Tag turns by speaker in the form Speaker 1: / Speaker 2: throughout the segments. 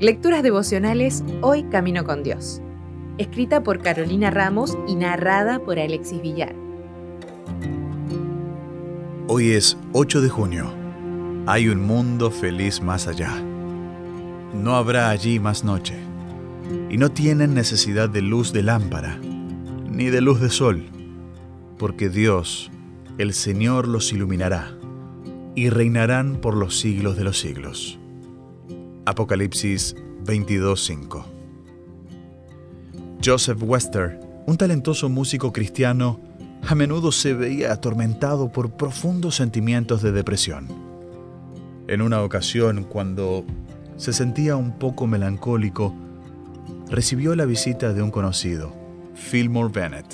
Speaker 1: Lecturas devocionales Hoy Camino con Dios. Escrita por Carolina Ramos y narrada por Alexis Villar.
Speaker 2: Hoy es 8 de junio. Hay un mundo feliz más allá. No habrá allí más noche. Y no tienen necesidad de luz de lámpara, ni de luz de sol, porque Dios, el Señor, los iluminará, y reinarán por los siglos de los siglos. Apocalipsis 22:5 Joseph Wester, un talentoso músico cristiano, a menudo se veía atormentado por profundos sentimientos de depresión. En una ocasión, cuando se sentía un poco melancólico, recibió la visita de un conocido, Fillmore Bennett.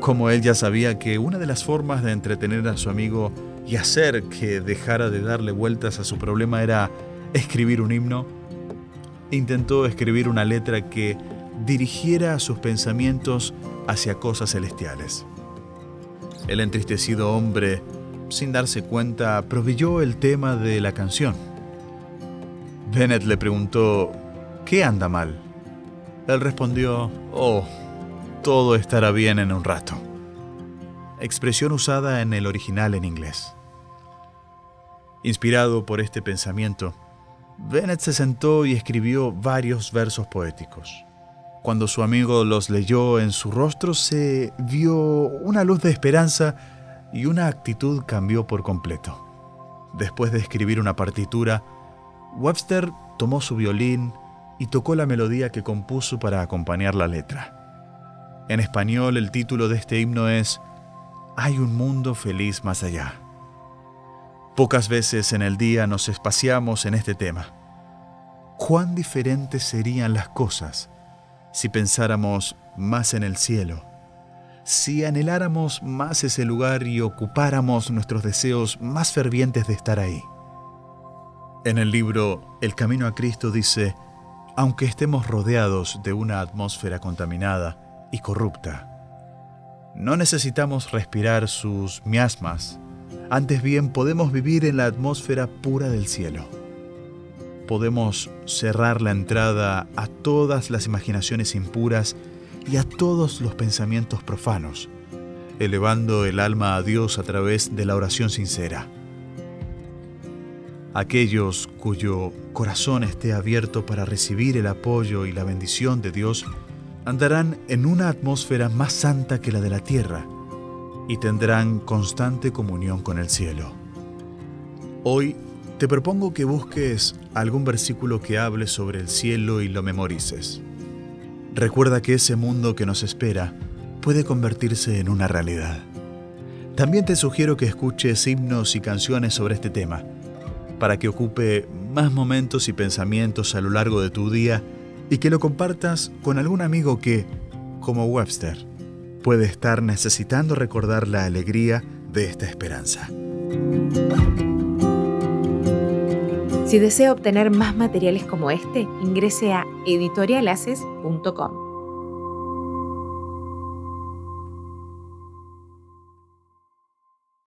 Speaker 2: Como él ya sabía que una de las formas de entretener a su amigo y hacer que dejara de darle vueltas a su problema era escribir un himno, intentó escribir una letra que dirigiera sus pensamientos hacia cosas celestiales. El entristecido hombre, sin darse cuenta, proveyó el tema de la canción. Bennett le preguntó, ¿qué anda mal? Él respondió, oh, todo estará bien en un rato. Expresión usada en el original en inglés. Inspirado por este pensamiento, Bennett se sentó y escribió varios versos poéticos. Cuando su amigo los leyó en su rostro se vio una luz de esperanza y una actitud cambió por completo. Después de escribir una partitura, Webster tomó su violín y tocó la melodía que compuso para acompañar la letra. En español el título de este himno es Hay un mundo feliz más allá. Pocas veces en el día nos espaciamos en este tema. ¿Cuán diferentes serían las cosas si pensáramos más en el cielo? Si anheláramos más ese lugar y ocupáramos nuestros deseos más fervientes de estar ahí. En el libro El Camino a Cristo dice, aunque estemos rodeados de una atmósfera contaminada y corrupta, no necesitamos respirar sus miasmas antes bien podemos vivir en la atmósfera pura del cielo. Podemos cerrar la entrada a todas las imaginaciones impuras y a todos los pensamientos profanos, elevando el alma a Dios a través de la oración sincera. Aquellos cuyo corazón esté abierto para recibir el apoyo y la bendición de Dios andarán en una atmósfera más santa que la de la tierra y tendrán constante comunión con el cielo. Hoy te propongo que busques algún versículo que hable sobre el cielo y lo memorices. Recuerda que ese mundo que nos espera puede convertirse en una realidad. También te sugiero que escuches himnos y canciones sobre este tema, para que ocupe más momentos y pensamientos a lo largo de tu día y que lo compartas con algún amigo que, como Webster, puede estar necesitando recordar la alegría de esta esperanza.
Speaker 1: Si desea obtener más materiales como este, ingrese a editorialaces.com.